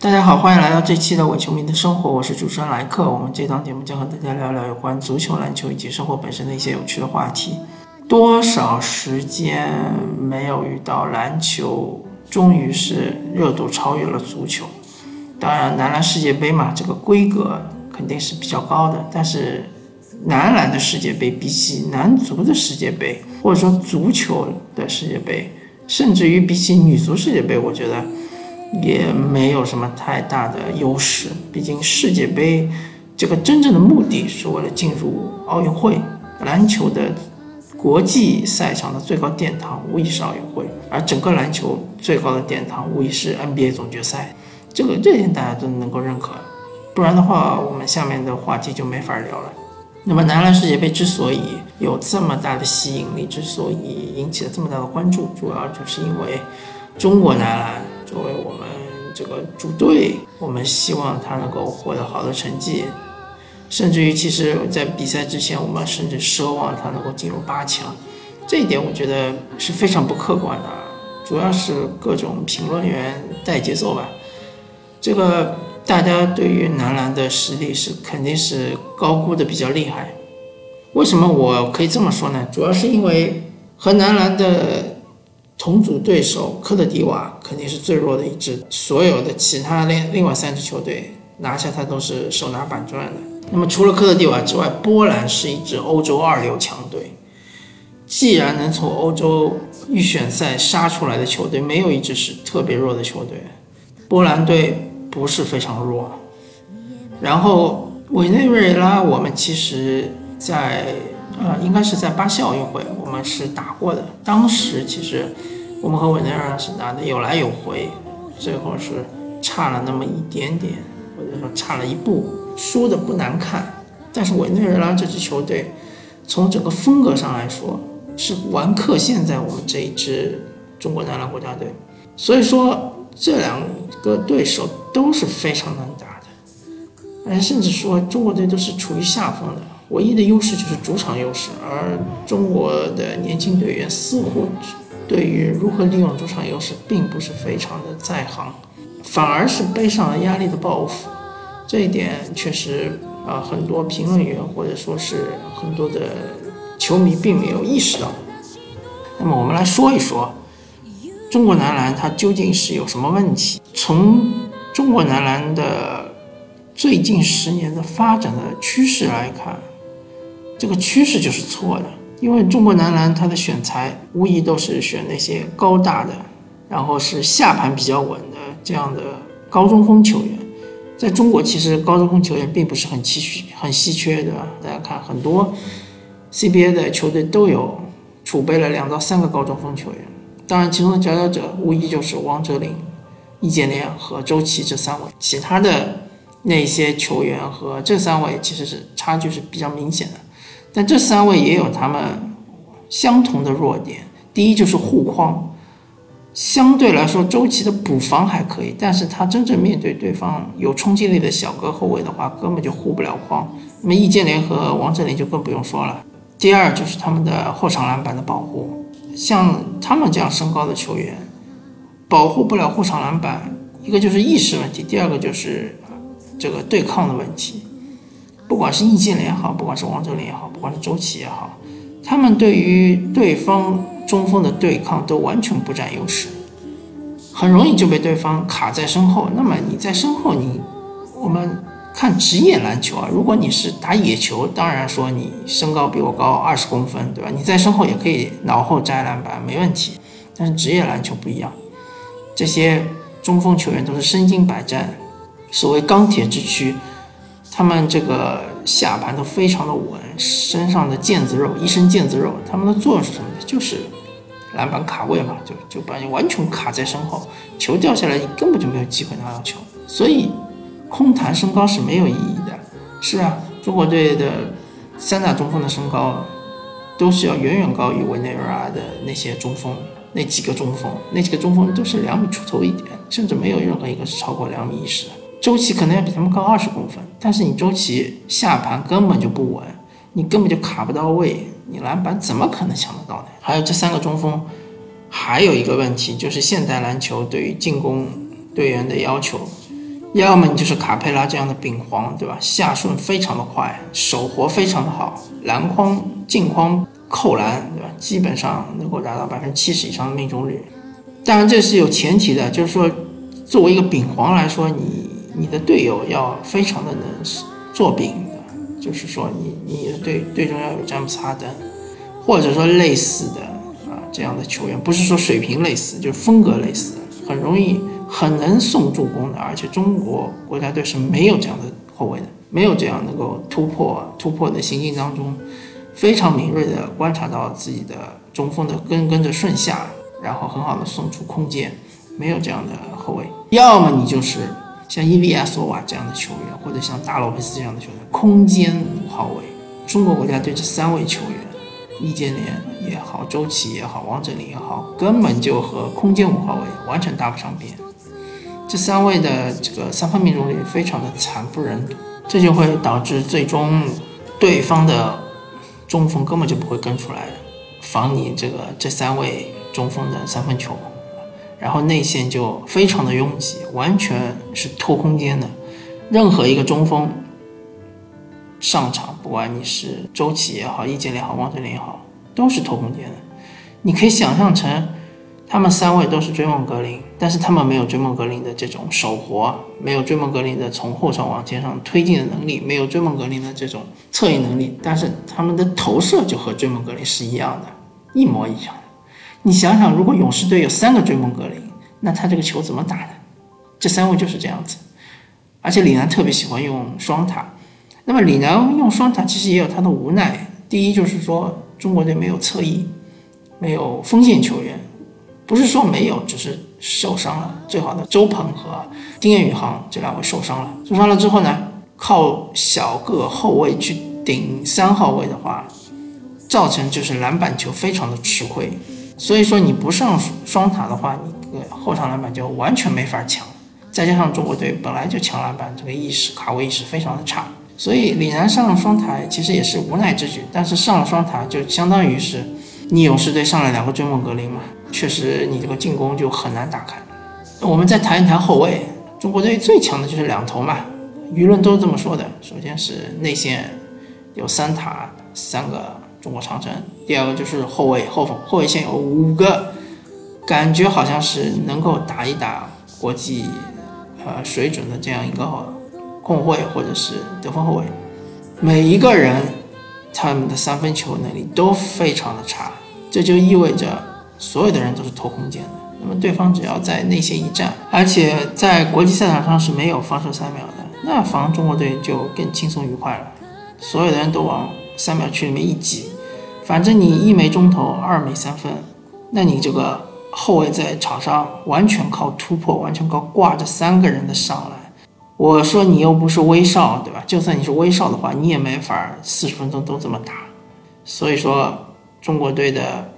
大家好，欢迎来到这期的伪球迷的生活，我是主持人莱克。我们这档节目将和大家聊聊有关足球、篮球以及生活本身的一些有趣的话题。多少时间没有遇到篮球，终于是热度超越了足球。当然，男篮世界杯嘛，这个规格肯定是比较高的。但是，男篮的世界杯比起男足的世界杯，或者说足球的世界杯，甚至于比起女足世界杯，我觉得。也没有什么太大的优势，毕竟世界杯这个真正的目的是为了进入奥运会，篮球的国际赛场的最高殿堂无疑是奥运会，而整个篮球最高的殿堂无疑是 NBA 总决赛，这个这点大家都能够认可，不然的话我们下面的话题就没法聊了。那么男篮世界杯之所以有这么大的吸引力，之所以引起了这么大的关注，主要就是因为中国男篮。作为我们这个主队，我们希望他能够获得好的成绩，甚至于其实，在比赛之前，我们甚至奢望他能够进入八强。这一点我觉得是非常不客观的，主要是各种评论员带节奏吧。这个大家对于男篮的实力是肯定是高估的比较厉害。为什么我可以这么说呢？主要是因为和男篮的。同组对手科特迪瓦肯定是最弱的一支，所有的其他另另外三支球队拿下它都是手拿板砖的。那么除了科特迪瓦之外，波兰是一支欧洲二流强队。既然能从欧洲预选赛杀出来的球队没有一支是特别弱的球队，波兰队不是非常弱。然后委内瑞拉，我们其实在。呃，应该是在巴西奥运会，我们是打过的。当时其实我们和委内瑞拉是打的有来有回，最后是差了那么一点点，或者说差了一步，输的不难看。但是委内瑞拉这支球队从整个风格上来说，是完克现在我们这一支中国男篮国家队。所以说这两个对手都是非常难打的，哎，甚至说中国队都是处于下风的。唯一的优势就是主场优势，而中国的年轻队员似乎对于如何利用主场优势并不是非常的在行，反而是背上了压力的包袱。这一点确实啊，很多评论员或者说是很多的球迷并没有意识到。那么我们来说一说中国男篮它究竟是有什么问题？从中国男篮的最近十年的发展的趋势来看。这个趋势就是错的，因为中国男篮他的选材无疑都是选那些高大的，然后是下盘比较稳的这样的高中锋球员。在中国，其实高中锋球员并不是很稀缺，很稀缺，对吧？大家看，很多 CBA 的球队都有储备了两到三个高中锋球员。当然，其中的佼佼者无疑就是王哲林、易建联和周琦这三位。其他的那些球员和这三位其实是差距是比较明显的。但这三位也有他们相同的弱点。第一就是护框，相对来说周琦的补防还可以，但是他真正面对对方有冲击力的小个后卫的话，根本就护不了框。那么易建联和王哲林就更不用说了。第二就是他们的后场篮板的保护，像他们这样身高的球员，保护不了后场篮板，一个就是意识问题，第二个就是这个对抗的问题。不管是易建联也好，不管是王哲林也好，不管是周琦也好，他们对于对方中锋的对抗都完全不占优势，很容易就被对方卡在身后。那么你在身后，你我们看职业篮球啊，如果你是打野球，当然说你身高比我高二十公分，对吧？你在身后也可以脑后摘篮板，没问题。但是职业篮球不一样，这些中锋球员都是身经百战，所谓钢铁之躯。他们这个下盘都非常的稳，身上的腱子肉，一身腱子肉。他们的作用是什么呢？就是篮板卡位嘛，就就把你完全卡在身后，球掉下来你根本就没有机会拿到球。所以空谈身高是没有意义的。是啊，中国队的三大中锋的身高都是要远远高于委内瑞拉的那些中锋，那几个中锋，那几个中锋都是两米出头一点，甚至没有任何一个是超过两米一十的。周琦可能要比他们高二十公分，但是你周琦下盘根本就不稳，你根本就卡不到位，你篮板怎么可能抢得到呢？还有这三个中锋，还有一个问题就是现代篮球对于进攻队员的要求，要么你就是卡佩拉这样的饼皇，对吧？下顺非常的快，手活非常的好，篮筐、镜筐扣篮，对吧？基本上能够达到百分之七十以上的命中率。当然这是有前提的，就是说，作为一个丙皇来说，你你的队友要非常的能做饼的，就是说你你的队队中要有詹姆斯哈登，或者说类似的啊这样的球员，不是说水平类似，就是风格类似，很容易。很能送助攻的，而且中国国家队是没有这样的后卫的，没有这样能够突破突破的行进当中，非常敏锐的观察到自己的中锋的跟跟着顺下，然后很好的送出空间，没有这样的后卫。要么你就是像伊利亚索瓦这样的球员，或者像大洛佩斯这样的球员，空间五号位。中国国家队这三位球员，易建联也好，周琦也好，王哲林也好，根本就和空间五号位完全搭不上边。这三位的这个三分命中率非常的惨不忍睹，这就会导致最终对方的中锋根本就不会跟出来防你这个这三位中锋的三分球，然后内线就非常的拥挤，完全是拖空间的。任何一个中锋上场，不管你是周琦也好，易建联也好，王哲林也好，都是拖空间的。你可以想象成。他们三位都是追梦格林，但是他们没有追梦格林的这种手活，没有追梦格林的从后场往前上推进的能力，没有追梦格林的这种策应能力，但是他们的投射就和追梦格林是一样的，一模一样。你想想，如果勇士队有三个追梦格林，那他这个球怎么打的？这三位就是这样子，而且李楠特别喜欢用双塔。那么李楠用双塔其实也有他的无奈，第一就是说中国队没有侧翼，没有锋线球员。不是说没有，只是受伤了。最好的周鹏和丁彦雨航这两位受伤了。受伤了之后呢，靠小个后卫去顶三号位的话，造成就是篮板球非常的吃亏。所以说你不上双塔的话，你后场篮板就完全没法抢。再加上中国队本来就抢篮板这个意识、卡位意识非常的差，所以李楠上了双塔其实也是无奈之举。但是上了双塔就相当于是你勇士队上了两个追梦格林嘛。确实，你这个进攻就很难打开。我们再谈一谈后卫，中国队最强的就是两头嘛，舆论都是这么说的。首先是内线有三塔，三个中国长城；第二个就是后卫，后锋后卫线有五个，感觉好像是能够打一打国际呃水准的这样一个控卫或者是得分后卫。每一个人他们的三分球能力都非常的差，这就意味着。所有的人都是拖空间的，那么对方只要在内线一站，而且在国际赛场上是没有防守三秒的，那防中国队就更轻松愉快了。所有的人都往三秒区里面一挤，反正你一没中投，二没三分，那你这个后卫在场上完全靠突破，完全靠挂着三个人的上来。我说你又不是威少，对吧？就算你是威少的话，你也没法四十分钟都这么打。所以说，中国队的。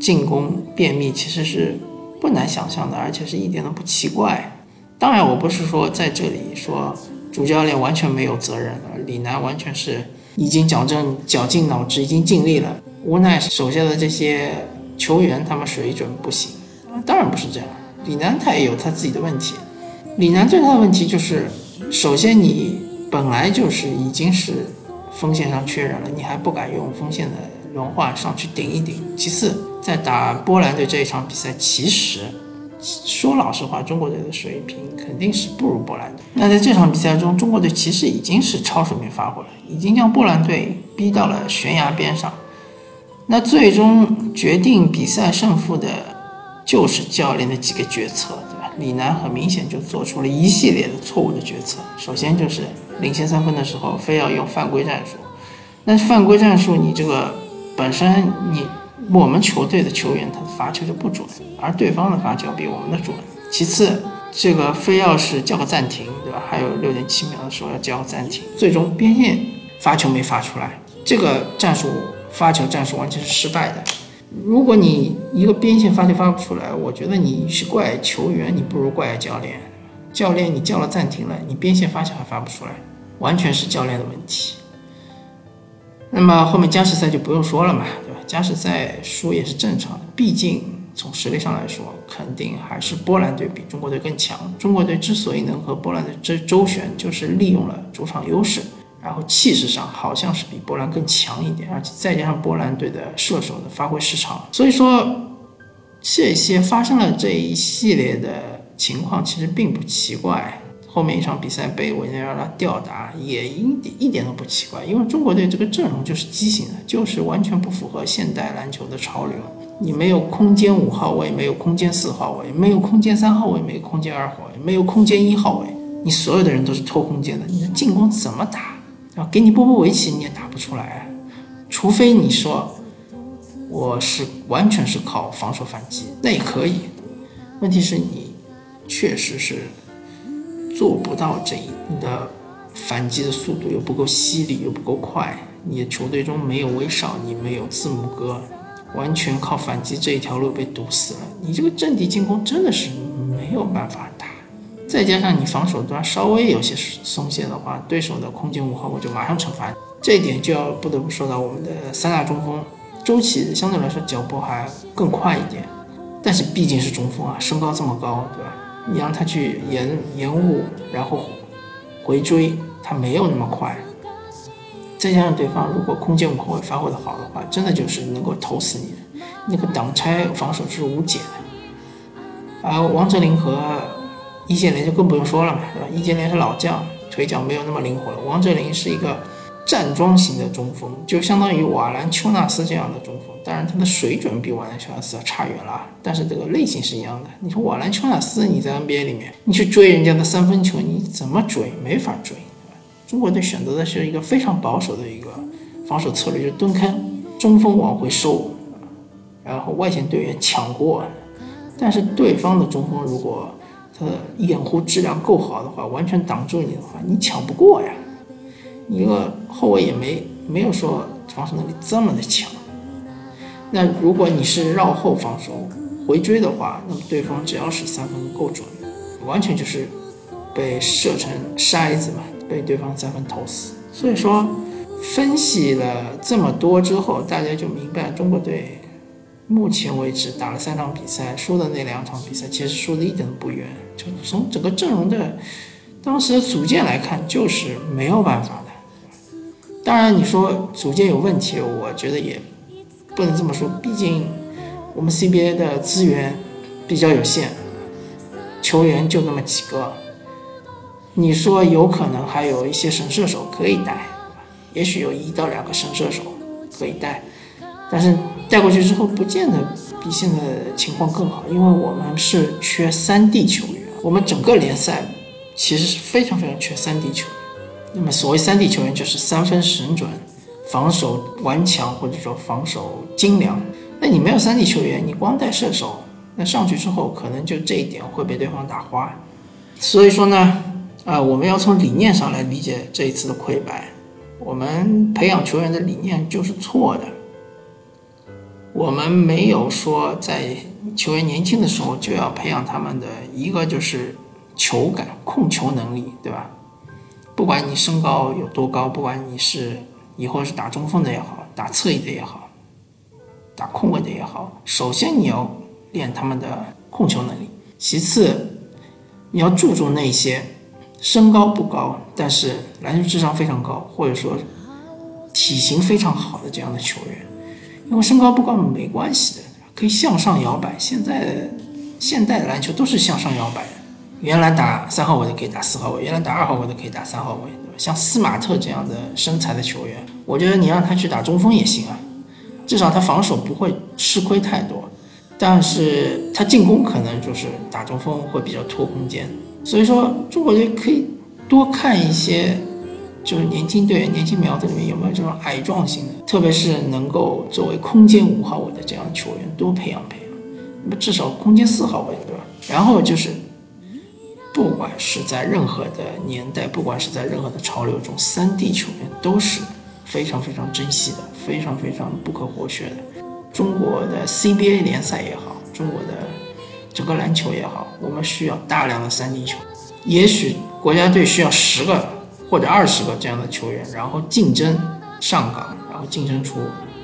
进攻便秘其实是不难想象的，而且是一点都不奇怪。当然，我不是说在这里说主教练完全没有责任，李楠完全是已经矫正、绞尽脑汁，已经尽力了。无奈手下的这些球员他们水准不行。当然不是这样，李楠他也有他自己的问题。李楠最大的问题就是，首先你本来就是已经是锋线上缺人了，你还不敢用锋线的。轮换上去顶一顶。其次，在打波兰队这一场比赛，其实说老实话，中国队的水平肯定是不如波兰队。那在这场比赛中，中国队其实已经是超水平发挥了，已经将波兰队逼到了悬崖边上。那最终决定比赛胜负的，就是教练的几个决策，对吧？李楠很明显就做出了一系列的错误的决策。首先就是领先三分的时候，非要用犯规战术。那犯规战术，你这个。本身你我们球队的球员他的罚球就不准，而对方的罚球比我们的准。其次，这个非要是叫个暂停，对吧？还有六点七秒的时候要叫个暂停，最终边线罚球没罚出来，这个战术发球战术完全是失败的。如果你一个边线发球发不出来，我觉得你是怪球员，你不如怪教练。教练你叫了暂停了，你边线发球还发不出来，完全是教练的问题。那么后面加时赛就不用说了嘛，加时赛输也是正常的，毕竟从实力上来说，肯定还是波兰队比中国队更强。中国队之所以能和波兰队这周旋，就是利用了主场优势，然后气势上好像是比波兰更强一点，而且再加上波兰队的射手的发挥失常，所以说这些发生了这一系列的情况，其实并不奇怪。后面一场比赛被委内瑞拉吊打，也一点一点都不奇怪，因为中国队这个阵容就是畸形的，就是完全不符合现代篮球的潮流。你没有空间五号位，没有空间四号位，没有空间三号位，没有空间二号位，没有空间一号位，你所有的人都是偷空间的，你的进攻怎么打？然后给你波波维奇你也打不出来，除非你说我是完全是靠防守反击，那也可以。问题是你确实是。做不到这一，你的反击的速度又不够犀利，又不够快。你的球队中没有威少，你没有字母哥，完全靠反击这一条路被堵死了。你这个阵地进攻真的是没有办法打。再加上你防守端稍微有些松懈的话，对手的空间五号我就马上惩罚。这一点就要不得不说到我们的三大中锋，周琦相对来说脚步还更快一点，但是毕竟是中锋啊，身高这么高，对吧？你让他去延延误，然后回追，他没有那么快。再加上对方如果空间后卫发挥的好的话，真的就是能够投死你的。那个挡拆防守是无解的。而王哲林和易建联就更不用说了嘛，易建联是老将，腿脚没有那么灵活了。王哲林是一个。站桩型的中锋，就相当于瓦兰丘纳斯这样的中锋，当然他的水准比瓦兰丘纳斯要差远了，但是这个类型是一样的。你说瓦兰丘纳斯，你在 NBA 里面，你去追人家的三分球，你怎么追？没法追。中国队选择的是一个非常保守的一个防守策略，就是蹲坑，中锋往回收，然后外线队员抢过。但是对方的中锋如果他的掩护质量够好的话，完全挡住你的话，你抢不过呀。一个后卫也没没有说防守能力这么的强。那如果你是绕后防守回追的话，那么对方只要是三分够准，完全就是被射成筛子嘛，被对方三分投死。所以说，分析了这么多之后，大家就明白中国队目前为止打了三场比赛，输的那两场比赛其实输的一点都不冤。就从整个阵容的当时的组建来看，就是没有办法。当然，你说组建有问题，我觉得也不能这么说。毕竟我们 CBA 的资源比较有限，球员就那么几个。你说有可能还有一些神射手可以带，也许有一到两个神射手可以带，但是带过去之后，不见得比现在情况更好，因为我们是缺三 D 球员，我们整个联赛其实是非常非常缺三 D 球员。那么，所谓三 D 球员就是三分神准，防守顽强，或者说防守精良。那你没有三 D 球员，你光带射手，那上去之后可能就这一点会被对方打花。所以说呢，啊，我们要从理念上来理解这一次的溃败。我们培养球员的理念就是错的。我们没有说在球员年轻的时候就要培养他们的一个就是球感、控球能力，对吧？不管你身高有多高，不管你是以后是打中锋的也好，打侧翼的也好，打控卫的也好，首先你要练他们的控球能力，其次你要注重那些身高不高，但是篮球智商非常高，或者说体型非常好的这样的球员，因为身高不高没关系的，可以向上摇摆。现在现代的篮球都是向上摇摆的。原来打三号位的可以打四号位，原来打二号位的可以打三号位，对吧？像斯马特这样的身材的球员，我觉得你让他去打中锋也行啊，至少他防守不会吃亏太多，但是他进攻可能就是打中锋会比较拖空间，所以说中国队可以多看一些，就是年轻队员、年轻苗子里面有没有这种矮壮型的，特别是能够作为空间五号位的这样的球员，多培养培养，那么至少空间四号位，对吧？然后就是。不管是在任何的年代，不管是在任何的潮流中，三 D 球员都是非常非常珍惜的，非常非常不可或缺的。中国的 CBA 联赛也好，中国的整个篮球也好，我们需要大量的三 D 球。也许国家队需要十个或者二十个这样的球员，然后竞争上岗，然后竞争出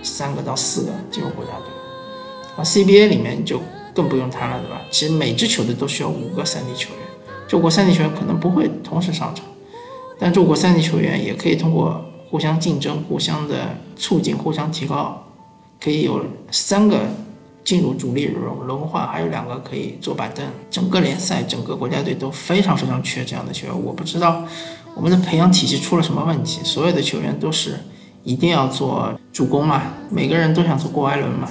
三个到四个进入国家队。而 CBA 里面就更不用谈了，对吧？其实每支球队都需要五个三 D 球员，这五个三级球员可能不会同时上场，但这五个三级球员也可以通过互相竞争、互相的促进、互相提高，可以有三个进入主力轮轮换，还有两个可以坐板凳。整个联赛、整个国家队都非常非常缺这样的球员。我不知道我们的培养体系出了什么问题，所有的球员都是一定要做主攻嘛，每个人都想做郭艾伦嘛。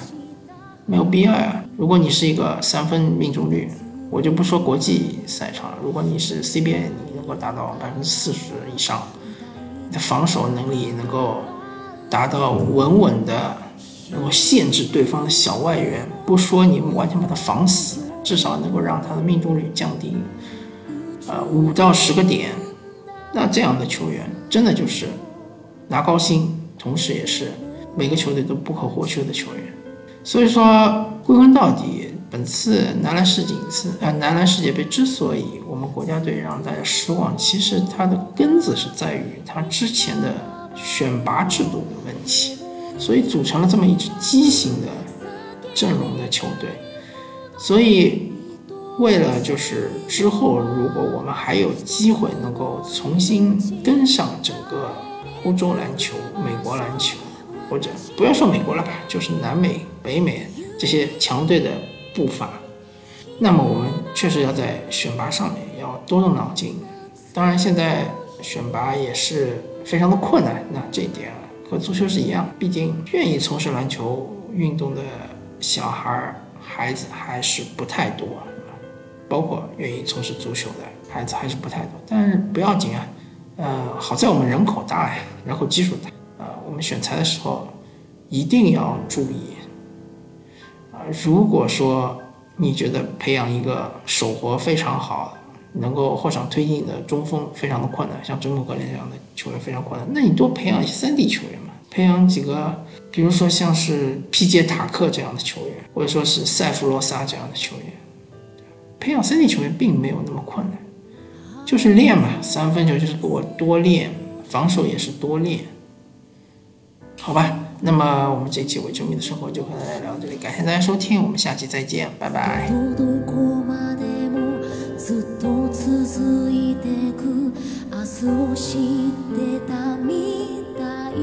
没有必要呀。如果你是一个三分命中率，我就不说国际赛场了。如果你是 CBA，你能够达到百分之四十以上，你的防守能力能够达到稳稳的，能够限制对方的小外援，不说你完全把他防死，至少能够让他的命中率降低，呃五到十个点。那这样的球员真的就是拿高薪，同时也是每个球队都不可或缺的球员。所以说，归根到底，本次男篮世锦赛，呃，男篮世界杯之所以我们国家队让大家失望，其实它的根子是在于它之前的选拔制度的问题，所以组成了这么一支畸形的阵容的球队。所以，为了就是之后如果我们还有机会能够重新跟上整个欧洲篮球、美国篮球。或者不要说美国了吧，就是南美、北美这些强队的步伐，那么我们确实要在选拔上面要多动脑筋。当然，现在选拔也是非常的困难，那这一点和足球是一样，毕竟愿意从事篮球运动的小孩儿、孩子还是不太多，包括愿意从事足球的孩子还是不太多。但是不要紧啊，呃，好在我们人口大呀，人口基数大。我们选材的时候一定要注意！如果说你觉得培养一个手活非常好、能够后场推进的中锋非常的困难，像真木格林这样的球员非常困难，那你多培养一些三 D 球员嘛，培养几个，比如说像是皮杰塔克这样的球员，或者说是塞弗罗萨这样的球员，培养三 D 球员并没有那么困难，就是练嘛，三分球就是给我多练，防守也是多练。好吧，那么我们这期伪球迷的生活就和大家聊到这里，感谢大家收听，我们下期再见，拜拜。明日を知ってたみたい